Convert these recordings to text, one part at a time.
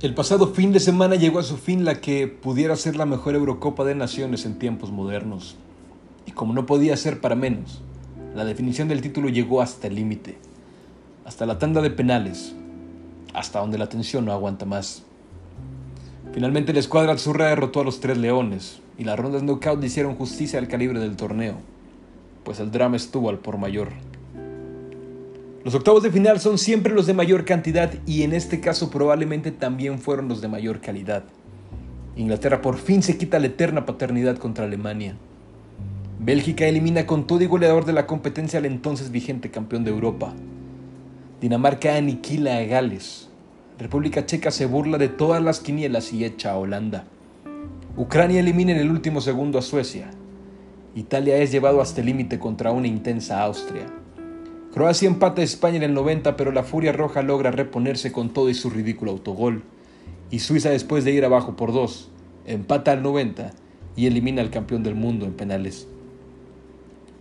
El pasado fin de semana llegó a su fin la que pudiera ser la mejor Eurocopa de Naciones en tiempos modernos. Y como no podía ser para menos, la definición del título llegó hasta el límite, hasta la tanda de penales, hasta donde la tensión no aguanta más. Finalmente la escuadra azurra derrotó a los tres leones y las rondas knockout hicieron justicia al calibre del torneo, pues el drama estuvo al por mayor. Los octavos de final son siempre los de mayor cantidad y en este caso probablemente también fueron los de mayor calidad. Inglaterra por fin se quita la eterna paternidad contra Alemania. Bélgica elimina con todo y goleador de la competencia al entonces vigente campeón de Europa. Dinamarca aniquila a Gales. República Checa se burla de todas las quinielas y echa a Holanda. Ucrania elimina en el último segundo a Suecia. Italia es llevado hasta el límite contra una intensa Austria. Croacia empata a España en el 90, pero la Furia Roja logra reponerse con todo y su ridículo autogol. Y Suiza, después de ir abajo por dos, empata al 90 y elimina al campeón del mundo en penales.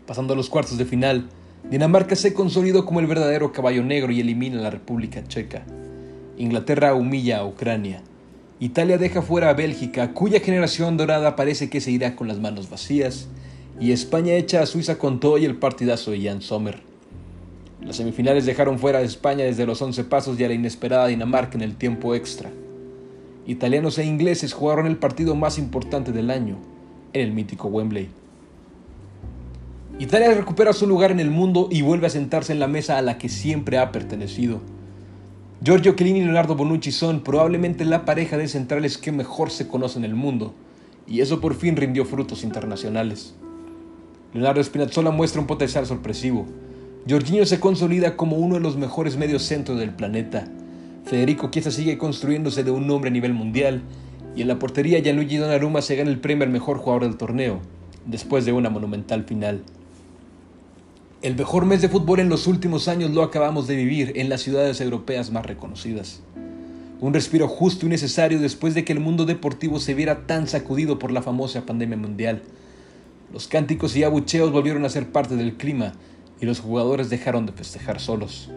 Pasando a los cuartos de final, Dinamarca se consolidó como el verdadero caballo negro y elimina a la República Checa. Inglaterra humilla a Ucrania. Italia deja fuera a Bélgica, cuya generación dorada parece que se irá con las manos vacías. Y España echa a Suiza con todo y el partidazo de Jan Sommer. Las semifinales dejaron fuera a España desde los 11 pasos y a la inesperada Dinamarca en el tiempo extra. Italianos e ingleses jugaron el partido más importante del año, en el mítico Wembley. Italia recupera su lugar en el mundo y vuelve a sentarse en la mesa a la que siempre ha pertenecido. Giorgio Chiellini y Leonardo Bonucci son probablemente la pareja de centrales que mejor se conoce en el mundo, y eso por fin rindió frutos internacionales. Leonardo Spinazzola muestra un potencial sorpresivo, Jorginho se consolida como uno de los mejores medios centros del planeta. Federico Chiesa sigue construyéndose de un nombre a nivel mundial. Y en la portería Gianluigi Donnarumma se gana el premio al mejor jugador del torneo, después de una monumental final. El mejor mes de fútbol en los últimos años lo acabamos de vivir en las ciudades europeas más reconocidas. Un respiro justo y necesario después de que el mundo deportivo se viera tan sacudido por la famosa pandemia mundial. Los cánticos y abucheos volvieron a ser parte del clima y los jugadores dejaron de festejar solos.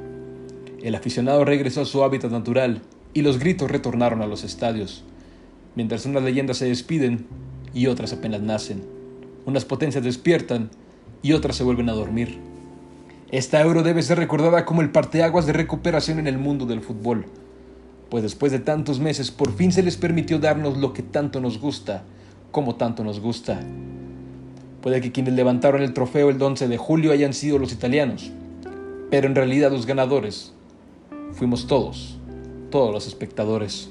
El aficionado regresó a su hábitat natural y los gritos retornaron a los estadios, mientras unas leyendas se despiden y otras apenas nacen. Unas potencias despiertan y otras se vuelven a dormir. Esta euro debe ser recordada como el parteaguas de recuperación en el mundo del fútbol, pues después de tantos meses por fin se les permitió darnos lo que tanto nos gusta, como tanto nos gusta, Puede que quienes levantaron el trofeo el 11 de julio hayan sido los italianos, pero en realidad los ganadores fuimos todos, todos los espectadores.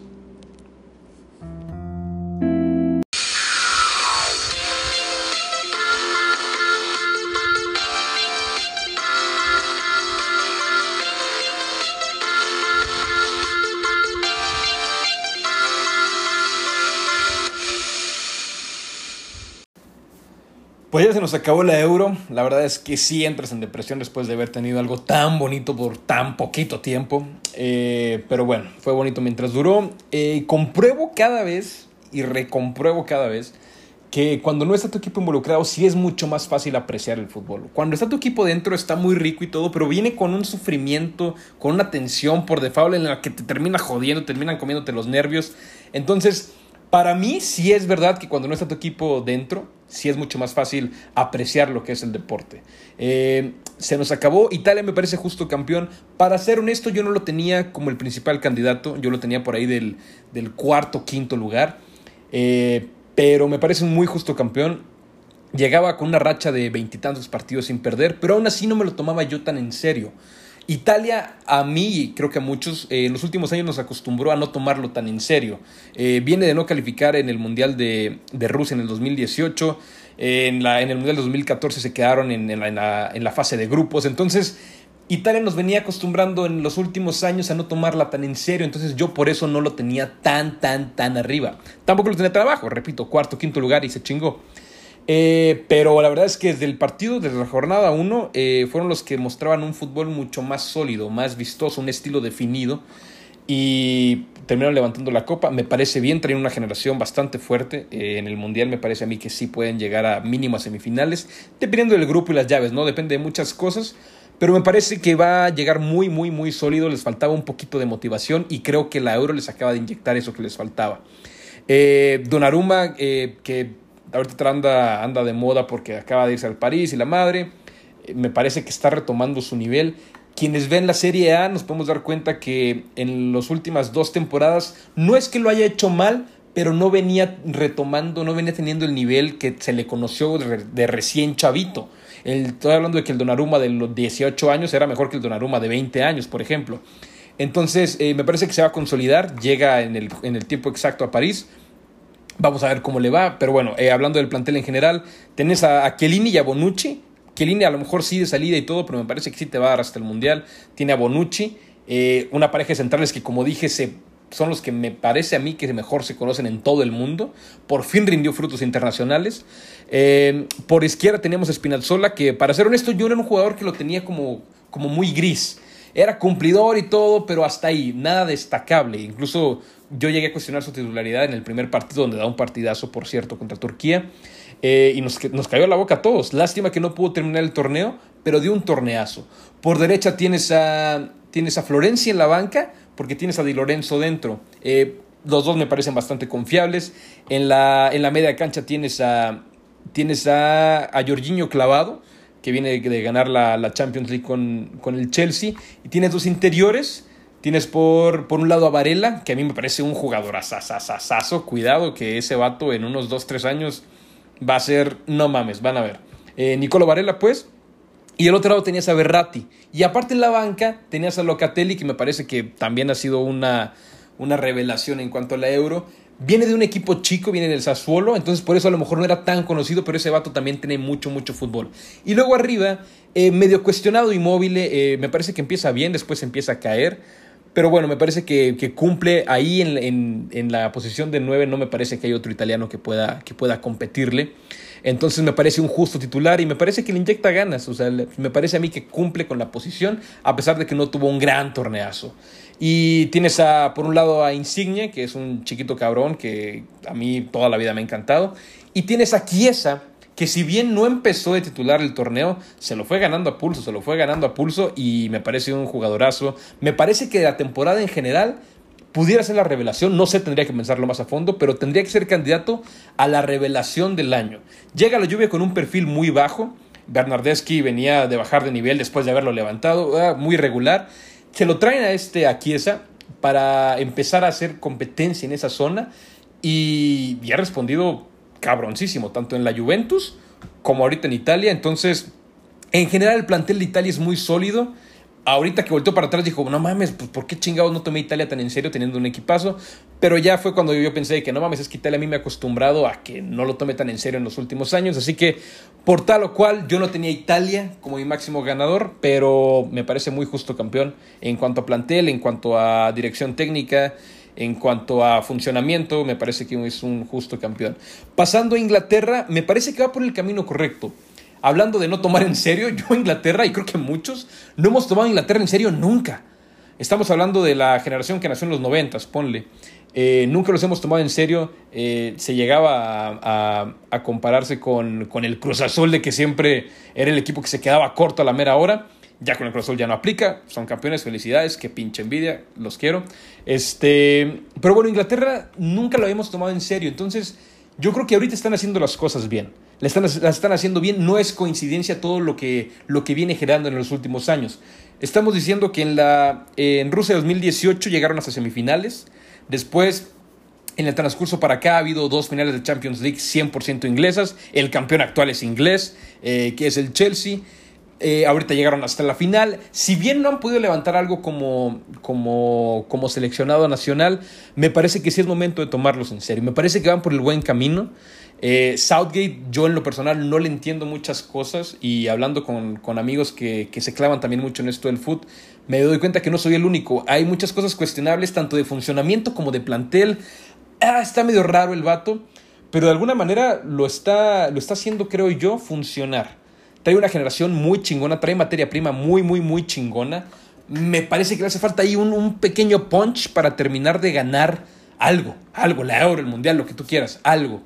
Pues ya se nos acabó la euro. La verdad es que sí entras en depresión después de haber tenido algo tan bonito por tan poquito tiempo. Eh, pero bueno, fue bonito mientras duró. Eh, compruebo cada vez y recompruebo cada vez que cuando no está tu equipo involucrado sí es mucho más fácil apreciar el fútbol. Cuando está tu equipo dentro está muy rico y todo, pero viene con un sufrimiento, con una tensión por default en la que te termina jodiendo, terminan comiéndote los nervios. Entonces, para mí sí es verdad que cuando no está tu equipo dentro, sí es mucho más fácil apreciar lo que es el deporte. Eh, se nos acabó, Italia me parece justo campeón. Para ser honesto, yo no lo tenía como el principal candidato, yo lo tenía por ahí del, del cuarto, quinto lugar. Eh, pero me parece un muy justo campeón. Llegaba con una racha de veintitantos partidos sin perder, pero aún así no me lo tomaba yo tan en serio. Italia, a mí creo que a muchos, eh, en los últimos años nos acostumbró a no tomarlo tan en serio. Eh, viene de no calificar en el Mundial de, Rusia en el 2018, en, la, en el Mundial de 2014 se quedaron en, en, la, en la fase de grupos, entonces Italia nos venía acostumbrando en los últimos años a no tomarla tan en serio, entonces yo por eso no lo tenía tan, tan, tan arriba. Tampoco lo tenía tan abajo, repito, cuarto, quinto lugar y se chingó. Eh, pero la verdad es que desde el partido, desde la jornada 1, eh, fueron los que mostraban un fútbol mucho más sólido, más vistoso, un estilo definido. Y terminaron levantando la copa. Me parece bien, traen una generación bastante fuerte. Eh, en el Mundial me parece a mí que sí pueden llegar a mínimas semifinales, dependiendo del grupo y las llaves, ¿no? Depende de muchas cosas. pero me parece que va a llegar muy, muy, muy sólido. Les faltaba un poquito de motivación y creo que la Euro les acaba de inyectar eso que les faltaba. Donnarumma, que ahorita anda, anda de moda porque acaba de irse al París y la madre, eh, me parece que está retomando su nivel. Quienes ven la Serie A nos podemos dar cuenta que en las últimas dos temporadas no es que lo haya hecho mal, pero no venía retomando, no venía teniendo el nivel que se le conoció de, recién chavito. estoy hablando de que el Donnarumma de los 18 años era mejor que el Donnarumma de 20 años, por ejemplo. Entonces, eh, me parece que se va a consolidar, llega en el, en el tiempo exacto a París. Vamos a ver cómo le va, pero bueno, eh, hablando del plantel en general, tenés a, a y a Bonucci. Chiellini a lo mejor sí de salida y todo, pero me parece que sí te va a dar hasta el Mundial. Tiene a Bonucci, eh, una pareja de centrales que como dije se son los que me parece a mí que mejor se conocen en todo el mundo. Por fin rindió frutos internacionales. por izquierda teníamos a Spinazzola, que para ser honesto, yo era un jugador que lo tenía como, como muy gris. Era cumplidor y todo, pero hasta ahí, nada destacable. Incluso yo llegué a cuestionar su titularidad en el primer partido, donde da un partidazo, por cierto, contra Turquía. Eh, y nos, nos cayó la boca a todos. Lástima que no pudo terminar el torneo, pero dio un torneazo. Por derecha tienes a, tienes a Florencia en la banca, porque tienes a Di Lorenzo dentro. Eh, los dos me parecen bastante confiables. En la, en la media cancha tienes a, tienes a, a Jorginho clavado que viene de, ganar la, Champions League con, el Chelsea. Y tienes dos interiores. Tienes por, por un lado a Varela, que a mí me parece un jugador asasasasazo. Cuidado que ese vato en unos 2-3 años va a ser, no mames, van a ver. Eh, Nicolo Varela, pues. Y el otro lado tenías a Berratti. Y aparte en la banca tenías a Locatelli, que me parece que también ha sido una, una revelación en cuanto a la Euro. Viene de un equipo chico, viene del Sassuolo, entonces por eso a lo mejor no era tan conocido, pero ese vato también tiene mucho, mucho fútbol. Y luego arriba, eh, medio cuestionado Inmóvil, eh, me parece que empieza bien, después empieza a caer. Pero bueno, me parece que, cumple ahí en, la posición de 9, no me parece que hay otro italiano que pueda, que pueda competirle. Entonces me parece un justo titular y me parece que le inyecta ganas. O sea, me parece a mí que cumple con la posición, a pesar de que no tuvo un gran torneazo. Y tienes a, por un lado a Insigne, que es un chiquito cabrón que a mí toda la vida me ha encantado. Y tienes a Chiesa, que si bien no empezó de titular el torneo, se lo fue ganando a pulso, se lo fue ganando a pulso y me parece un jugadorazo. Me parece que la temporada en general pudiera ser la revelación, no sé, tendría que pensarlo más a fondo, pero tendría que ser candidato a la revelación del año. Llega la lluvia con un perfil muy bajo. Bernardeschi venía de bajar de nivel después de haberlo levantado, ah, muy regular se lo traen a este a Chiesa para empezar a hacer competencia en esa zona y, y ha respondido cabroncísimo, tanto en la Juventus como ahorita en Italia. Entonces, en general el plantel de Italia es muy sólido ahorita que volteó para atrás dijo, no mames, pues ¿por qué chingados no tomé Italia tan en serio teniendo un equipazo? Pero ya fue cuando yo pensé que no mames, es que Italia a mí me ha acostumbrado a que no lo tome tan en serio en los últimos años. Así que por tal o cual yo no tenía Italia como mi máximo ganador, pero me parece muy justo campeón en cuanto a plantel, en cuanto a dirección técnica. En cuanto a funcionamiento, me parece que es un justo campeón. Pasando a Inglaterra, me parece que va por el camino correcto hablando de no tomar en serio, yo Inglaterra, y creo que muchos, no hemos tomado Inglaterra en serio nunca. Estamos hablando de la generación que nació en los noventas, ponle. Eh, nunca los hemos tomado en serio. Eh, se llegaba a, compararse con, el Cruz Azul de que siempre era el equipo que se quedaba corto a la mera hora. Ya con el Cruz ya no aplica. Son campeones, felicidades, que pinche envidia, los quiero. Este, pero bueno, Inglaterra nunca lo habíamos tomado en serio. Entonces, yo creo que ahorita están haciendo las cosas bien las están, haciendo bien. No es coincidencia todo lo que, lo que viene generando en los últimos años. Estamos diciendo que en, la, en Rusia 2018 llegaron hasta semifinales. Después, en el transcurso para acá, ha habido dos finales de Champions League 100% inglesas. El campeón actual es inglés, eh, que es el Chelsea. Eh, ahorita llegaron hasta la final. Si bien no han podido levantar algo como, como, como seleccionado nacional, me parece que sí es momento de tomarlos en serio. Me parece que van por el buen camino. Eh, Southgate, yo en lo personal no le entiendo muchas cosas y hablando con, amigos que, se clavan también mucho en esto del foot, me doy cuenta que no soy el único. Hay muchas cosas cuestionables, tanto de funcionamiento como de plantel. Ah, está medio raro el vato, pero de alguna manera lo está, lo está haciendo, creo yo, funcionar. Trae una generación muy chingona, trae materia prima muy, muy, muy chingona. Me parece que le hace falta ahí un, un pequeño punch para terminar de ganar algo, algo, la Euro, el Mundial, lo que tú quieras, algo.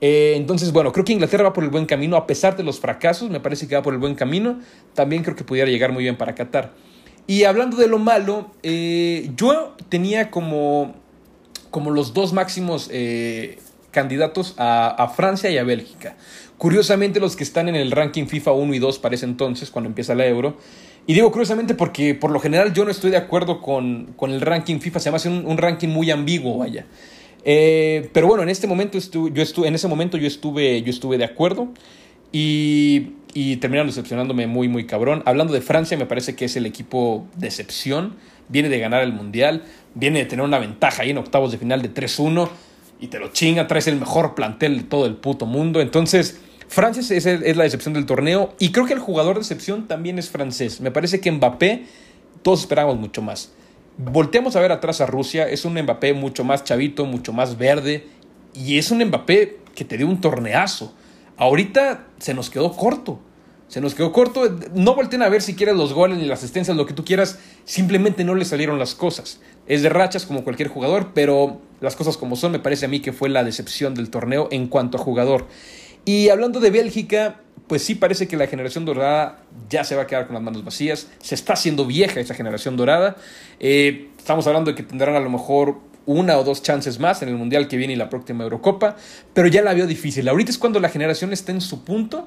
Eh, entonces, bueno, creo que Inglaterra va por el buen camino, a pesar de los fracasos, me parece que va por el buen camino. También creo que pudiera llegar muy bien para Qatar. Y hablando de lo malo, eh, yo tenía como, como los dos máximos eh, candidatos a, a, Francia y a Bélgica. Curiosamente, los que están en el ranking FIFA 1 y 2 para ese entonces, cuando empieza la Euro. Y digo curiosamente porque por lo general yo no estoy de acuerdo con, con el ranking FIFA, se me hace un, un ranking muy ambiguo, vaya. Eh, pero bueno, en este momento estuve, yo estuve, en ese momento yo estuve, yo estuve de acuerdo y, y terminaron decepcionándome muy, muy cabrón. Hablando de Francia, me parece que es el equipo decepción. Viene de ganar el Mundial, viene de tener una ventaja ahí en octavos de final de 3-1 y te lo chinga, traes el mejor plantel de todo el puto mundo. Entonces, Francia es, la decepción del torneo y creo que el jugador de excepción también es francés. Me parece que Mbappé, todos esperamos mucho más. Volteamos a ver atrás a Rusia, es un Mbappé mucho más chavito, mucho más verde, y es un Mbappé que te dio un torneazo. Ahorita se nos quedó corto. Se nos quedó corto. No volteen a ver si quieres los goles ni las asistencias, lo que tú quieras. Simplemente no le salieron las cosas. Es de rachas como cualquier jugador, pero las cosas como son, me parece a mí que fue la decepción del torneo en cuanto a jugador. Y hablando de Bélgica, pues sí parece que la generación dorada ya se va a quedar con las manos vacías. Se está haciendo vieja esa generación dorada. Eh, estamos hablando de que tendrán a lo mejor una o dos chances más en el Mundial que viene y la próxima Eurocopa, pero ya la vio difícil. Ahorita es cuando la generación está en su punto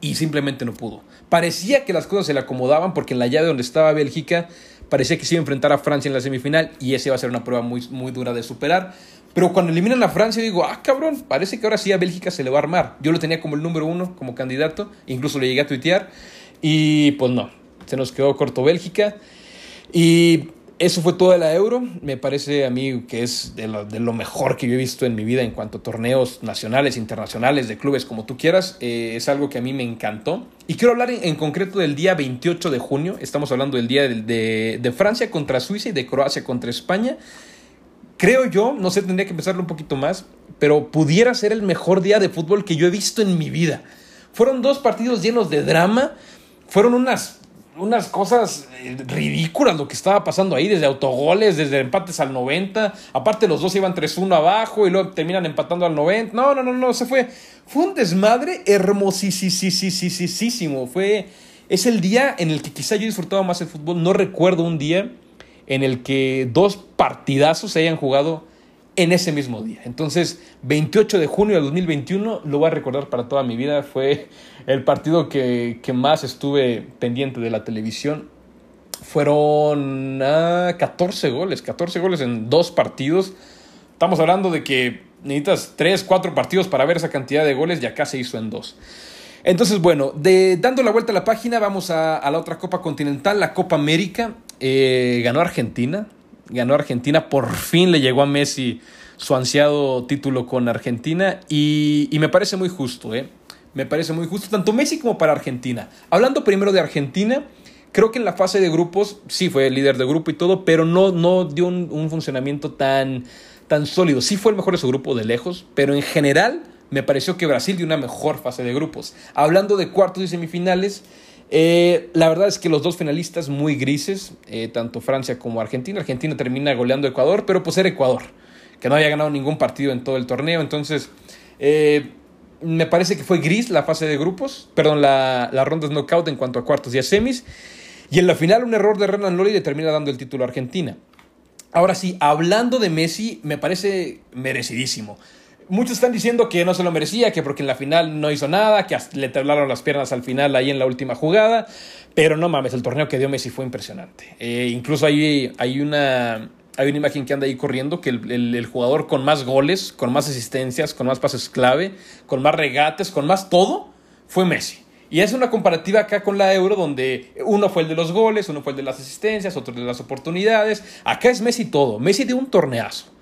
y simplemente no pudo. Parecía que las cosas se le acomodaban porque en la llave donde estaba Bélgica parecía que se iba a enfrentar a Francia en la semifinal y esa iba a ser una prueba muy, muy dura de superar. Pero cuando eliminan a Francia, digo, ah, cabrón, parece que ahora sí a Bélgica se le va a armar. Yo lo tenía como el número uno, como candidato, incluso le llegué a tuitear, y pues no, se nos quedó corto Bélgica. Y eso fue toda la euro. Me parece a mí que es de lo, mejor que yo he visto en mi vida en cuanto a torneos nacionales, internacionales, de clubes, como tú quieras. Eh, es algo que a mí me encantó. Y quiero hablar en, en, concreto del día 28 de junio. Estamos hablando del día de, de, de Francia contra Suiza y de Croacia contra España creo yo, no sé, tendría que pensarlo un poquito más, pero pudiera ser el mejor día de fútbol que yo he visto en mi vida. Fueron dos partidos llenos de drama, fueron unas, unas cosas eh, ridículas lo que estaba pasando ahí, desde autogoles, desde empates al 90, aparte los dos iban 3-1 abajo y luego terminan empatando al 90. No, no, no, no, se fue. Fue un desmadre hermosísimo. Fue, es el día en el que quizá yo he disfrutado más el fútbol, no recuerdo un día en el que dos partidazos se hayan jugado en ese mismo día. Entonces, 28 de junio de 2021, lo voy a recordar para toda mi vida, fue el partido que, más estuve pendiente de la televisión. Fueron 14 ah, goles, 14 goles en dos partidos. Estamos hablando de que necesitas 3, 4 partidos para ver esa cantidad de goles y acá se hizo en dos. Entonces, bueno, de, dando la vuelta a la página, vamos a, a la otra Copa Continental, la Copa América. Eh, ganó Argentina, ganó Argentina, por fin le llegó a Messi su ansiado título con Argentina y, y me parece muy justo, ¿eh? Me parece muy justo, tanto Messi como para Argentina. Hablando primero de Argentina, creo que en la fase de grupos sí fue el líder de grupo y todo, pero no, no dio un, un funcionamiento tan, tan sólido. Sí fue el mejor de su grupo de lejos, pero en general me pareció que Brasil dio una mejor fase de grupos. Hablando de cuartos y semifinales, eh, la verdad es que los dos finalistas muy grises, eh, tanto Francia como Argentina. Argentina termina goleando a Ecuador, pero pues era Ecuador, que no había ganado ningún partido en todo el torneo. Entonces, eh, me parece que fue gris la fase de grupos, perdón, la, la ronda de knockout en cuanto a cuartos y a semis. Y en la final, un error de Renan Lodi le termina dando el título a Argentina. Ahora sí, hablando de Messi, me parece merecidísimo. Muchos están diciendo que no se lo merecía, que porque en la final no hizo nada, que le temblaron las piernas al final ahí en la última jugada. Pero no mames, el torneo que dio Messi fue impresionante. Eh, incluso hay, hay, una, hay una imagen que anda ahí corriendo, que el, el, jugador con más goles, con más asistencias, con más pases clave, con más regates, con más todo, fue Messi. Y es una comparativa acá con la Euro, donde uno fue el de los goles, uno fue el de las asistencias, otro de las oportunidades. Acá es Messi todo. Messi dio un torneazo.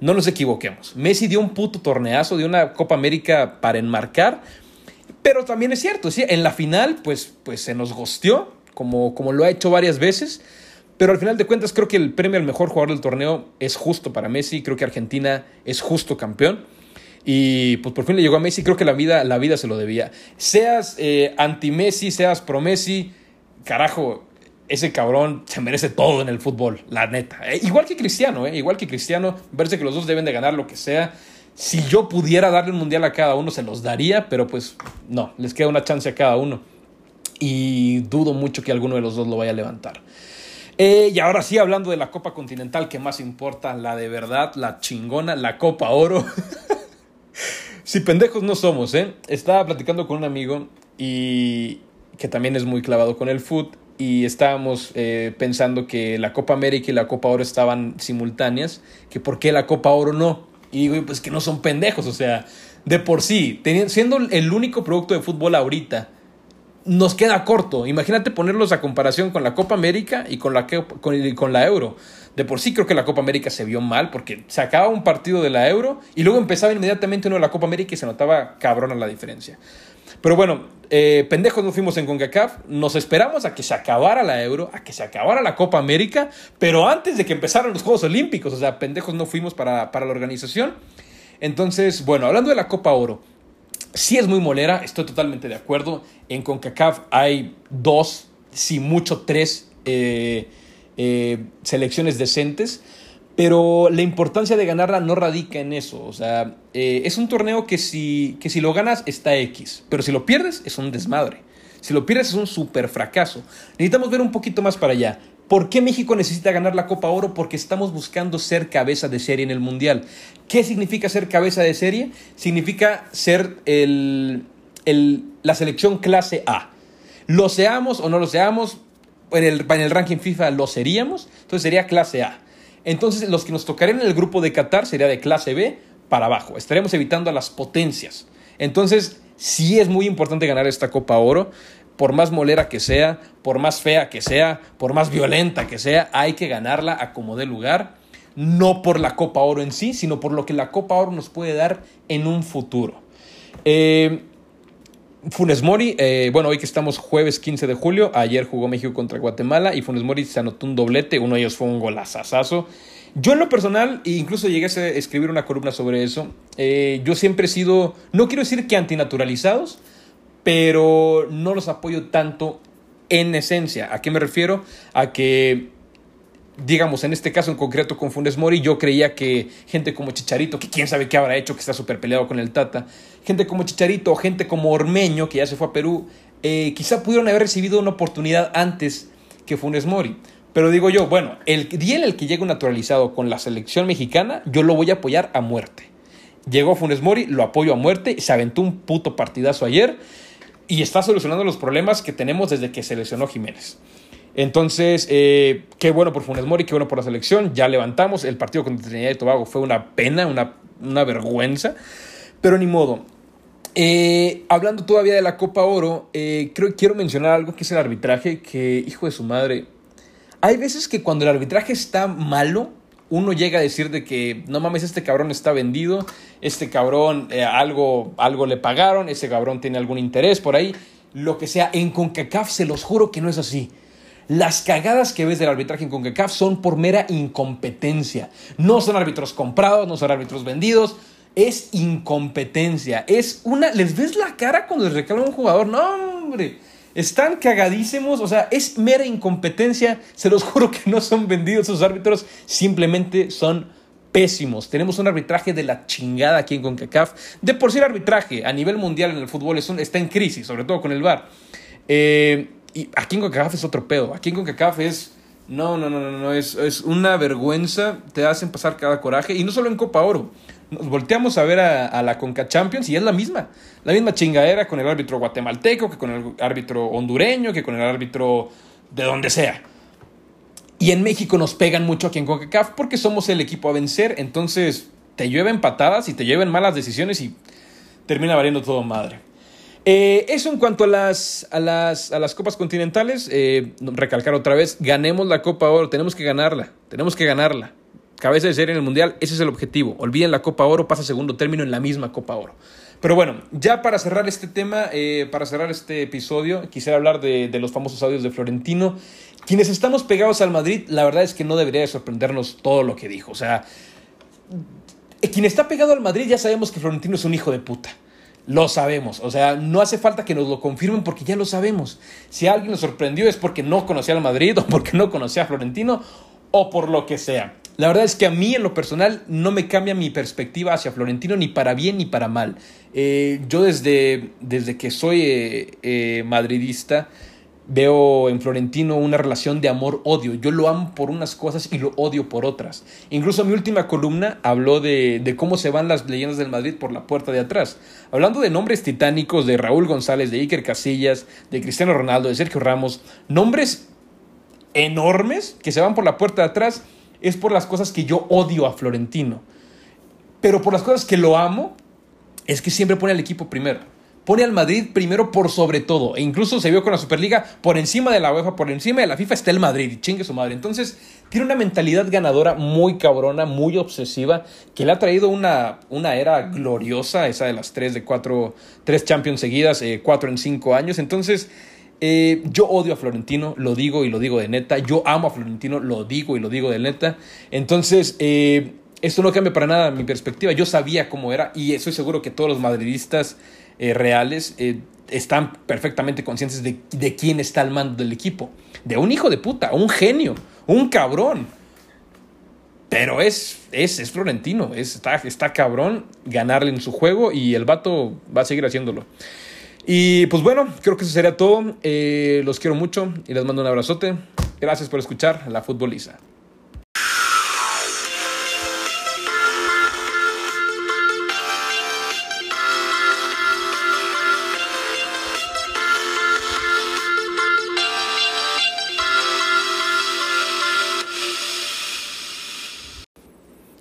No nos equivoquemos. Messi dio un puto torneazo, dio una Copa América para enmarcar. Pero también es cierto, ¿sí? en la final, pues, pues se nos gosteó, como, como lo ha hecho varias veces. Pero al final de cuentas, creo que el premio al mejor jugador del torneo es justo para Messi. Creo que Argentina es justo campeón. Y pues por fin le llegó a Messi. Creo que la vida, la vida se lo debía. Seas eh, anti-Messi, seas pro-Messi, carajo, ese cabrón se merece todo en el fútbol, la neta. Eh, igual que Cristiano, eh, igual que Cristiano, parece que los dos deben de ganar lo que sea. Si yo pudiera darle un mundial a cada uno, se los daría, pero pues no, les queda una chance a cada uno. Y dudo mucho que alguno de los dos lo vaya a levantar. Eh, y ahora sí, hablando de la Copa Continental, que más importa, la de verdad, la chingona, la Copa Oro. si pendejos no somos, ¿eh? Estaba platicando con un amigo y que también es muy clavado con el foot y estábamos eh, pensando que la Copa América y la Copa Oro estaban simultáneas, que por qué la Copa Oro no. Y digo, pues que no son pendejos, o sea, de por sí, siendo el único producto de fútbol ahorita nos queda corto. Imagínate ponerlos a comparación con la Copa América y con la, con, con la Euro. De por sí creo que la Copa América se vio mal porque se acaba un partido de la Euro y luego empezaba inmediatamente uno de la Copa América y se notaba cabrona la diferencia. Pero bueno, eh, pendejos nos fuimos en CONCACAF, nos esperamos a que se acabara la Euro, a que se acabara la Copa América, pero antes de que empezaran los Juegos Olímpicos, o sea, pendejos no fuimos para, para la organización. Entonces, bueno, hablando de la Copa Oro, Sí es muy molera, estoy totalmente de acuerdo. En CONCACAF hay dos, si mucho tres eh, eh, selecciones decentes, pero la importancia de ganarla no radica en eso. O sea, eh, es un torneo que si, que si lo ganas está X, pero si lo pierdes es un desmadre. Si lo pierdes es un super fracaso. Necesitamos ver un poquito más para allá. ¿Por qué México necesita ganar la Copa Oro? Porque estamos buscando ser cabeza de serie en el Mundial. ¿Qué significa ser cabeza de serie? Significa ser el, la selección clase A. Lo seamos o no lo seamos, en el, en el ranking FIFA lo seríamos, entonces sería clase A. Entonces los que nos tocarían en el grupo de Qatar sería de clase B para abajo. Estaremos evitando a las potencias. Entonces, sí es muy importante ganar esta Copa Oro por más molera que sea, por más fea que sea, por más violenta que sea, hay que ganarla a como dé lugar, no por la Copa Oro en sí, sino por lo que la Copa Oro nos puede dar en un futuro. Eh, Funes Mori, eh, bueno, hoy que estamos jueves 15 de julio, ayer jugó México contra Guatemala y Funes Mori se anotó un doblete, uno de ellos fue un golazazazo. Yo en lo personal, e incluso llegué a escribir una columna sobre eso, eh, yo siempre he sido, no quiero decir que antinaturalizados, pero no los apoyo tanto en esencia. ¿A qué me refiero? A que, digamos, en este caso en concreto con Funes Mori, yo creía que gente como Chicharito, que quién sabe qué habrá hecho, que está súper peleado con el Tata, gente como Chicharito gente como Ormeño, que ya se fue a Perú, eh, quizá pudieron haber recibido una oportunidad antes que Funes Mori. Pero digo yo, bueno, el día en el que llegue naturalizado con la selección mexicana, yo lo voy a apoyar a muerte. Llegó Funes Mori, lo apoyo a muerte, se aventó un puto partidazo ayer y está solucionando los problemas que tenemos desde que se lesionó Jiménez. Entonces, eh, qué bueno por Funes Mori, qué bueno por la selección. Ya levantamos. El partido contra Trinidad y Tobago fue una pena, una, una vergüenza. Pero ni modo. Eh, hablando todavía de la Copa Oro, eh, creo, quiero mencionar algo que es el arbitraje. Que, hijo de su madre. Hay veces que cuando el arbitraje está malo, uno llega a decir de que no mames, este cabrón está vendido, este cabrón eh, algo, algo le pagaron, ese cabrón tiene algún interés por ahí, lo que sea. En CONCACAF se los juro que no es así. Las cagadas que ves del arbitraje en CONCACAF son por mera incompetencia. No son árbitros comprados, no son árbitros vendidos. Es incompetencia. Es una. ¿Les ves la cara cuando les reclama un jugador? No, hombre. Están cagadísimos, o sea, es mera incompetencia. Se los juro que no son vendidos esos árbitros, simplemente son pésimos. Tenemos un arbitraje de la chingada aquí en CONCACAF. De por sí el arbitraje a nivel mundial en el fútbol está en crisis, sobre todo con el VAR. Eh, y aquí en CONCACAF es otro pedo. Aquí en CONCACAF es... No, no, no, no, no, es, es una vergüenza. Te hacen pasar cada coraje. Y no solo en Copa Oro. Nos volteamos a ver a, la Conca Champions y es la misma. La misma chingadera con el árbitro guatemalteco, que con el árbitro hondureño, que con el árbitro de donde sea. Y en México nos pegan mucho aquí en CONCACAF porque somos el equipo a vencer. Entonces te llueven patadas y te lleven malas decisiones y termina valiendo todo madre. Eh, eso en cuanto a las, a las, a las copas continentales, eh, recalcar otra vez, ganemos la Copa Oro, tenemos que ganarla, tenemos que ganarla cabeza de serie en el Mundial, ese es el objetivo. Olviden la Copa Oro, pasa segundo término en la misma Copa Oro. Pero bueno, ya para cerrar este tema, eh, para cerrar este episodio, quisiera hablar de, los famosos audios de Florentino. Quienes estamos pegados al Madrid, la verdad es que no debería de sorprendernos todo lo que dijo. O sea, quien está pegado al Madrid ya sabemos que Florentino es un hijo de puta. Lo sabemos, o sea, no hace falta que nos lo confirmen porque ya lo sabemos. Si alguien nos sorprendió es porque no conocía al Madrid o porque no conocía a Florentino o por lo que sea. La verdad es que a mí en lo personal no me cambia mi perspectiva hacia Florentino ni para bien ni para mal. Eh, yo desde, desde que soy eh, eh, madridista veo en Florentino una relación de amor-odio. Yo lo amo por unas cosas y lo odio por otras. Incluso mi última columna habló de, cómo se van las leyendas del Madrid por la puerta de atrás. Hablando de nombres titánicos de Raúl González, de Iker Casillas, de Cristiano Ronaldo, de Sergio Ramos. Nombres enormes que se van por la puerta de atrás es por las cosas que yo odio a Florentino. Pero por las cosas que lo amo, es que siempre pone al equipo primero. Pone al Madrid primero por sobre todo. E incluso se vio con la Superliga por encima de la UEFA, por encima de la FIFA está el Madrid. Y chingue su madre. Entonces, tiene una mentalidad ganadora muy cabrona, muy obsesiva, que le ha traído una, una era gloriosa, esa de las tres de cuatro, tres Champions seguidas, eh, cuatro en cinco años. Entonces, eh, yo odio a Florentino, lo digo y lo digo de neta. Yo amo a Florentino, lo digo y lo digo de neta. Entonces, eh, esto no cambia para nada mi perspectiva. Yo sabía cómo era y estoy seguro que todos los madridistas eh, reales están perfectamente conscientes de, de, quién está al mando del equipo. De un hijo de puta, un genio, un cabrón. Pero es, es, es Florentino, es, está, está cabrón ganarle en su juego y el vato va a seguir haciéndolo. Y pues bueno, creo que eso sería todo. Eh, los quiero mucho y les mando un abrazote. Gracias por escuchar La Futboliza.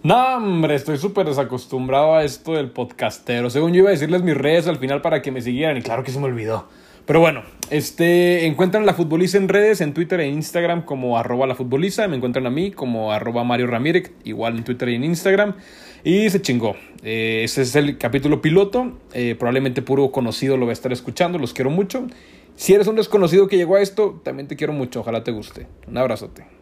No, hombre, estoy súper desacostumbrado a esto del podcastero. Según yo iba a decirles mis redes al final para que me siguieran y claro que se me olvidó. Pero bueno, este, encuentran la futboliza en redes, en Twitter e Instagram como arroba la futboliza. Me encuentran a mí como arroba Mario Ramírez, igual en Twitter y en Instagram. Y se chingó. Eh, ese es el capítulo piloto. Eh, probablemente puro conocido lo va a estar escuchando. Los quiero mucho. Si eres un desconocido que llegó a esto, también te quiero mucho. Ojalá te guste. Un abrazote.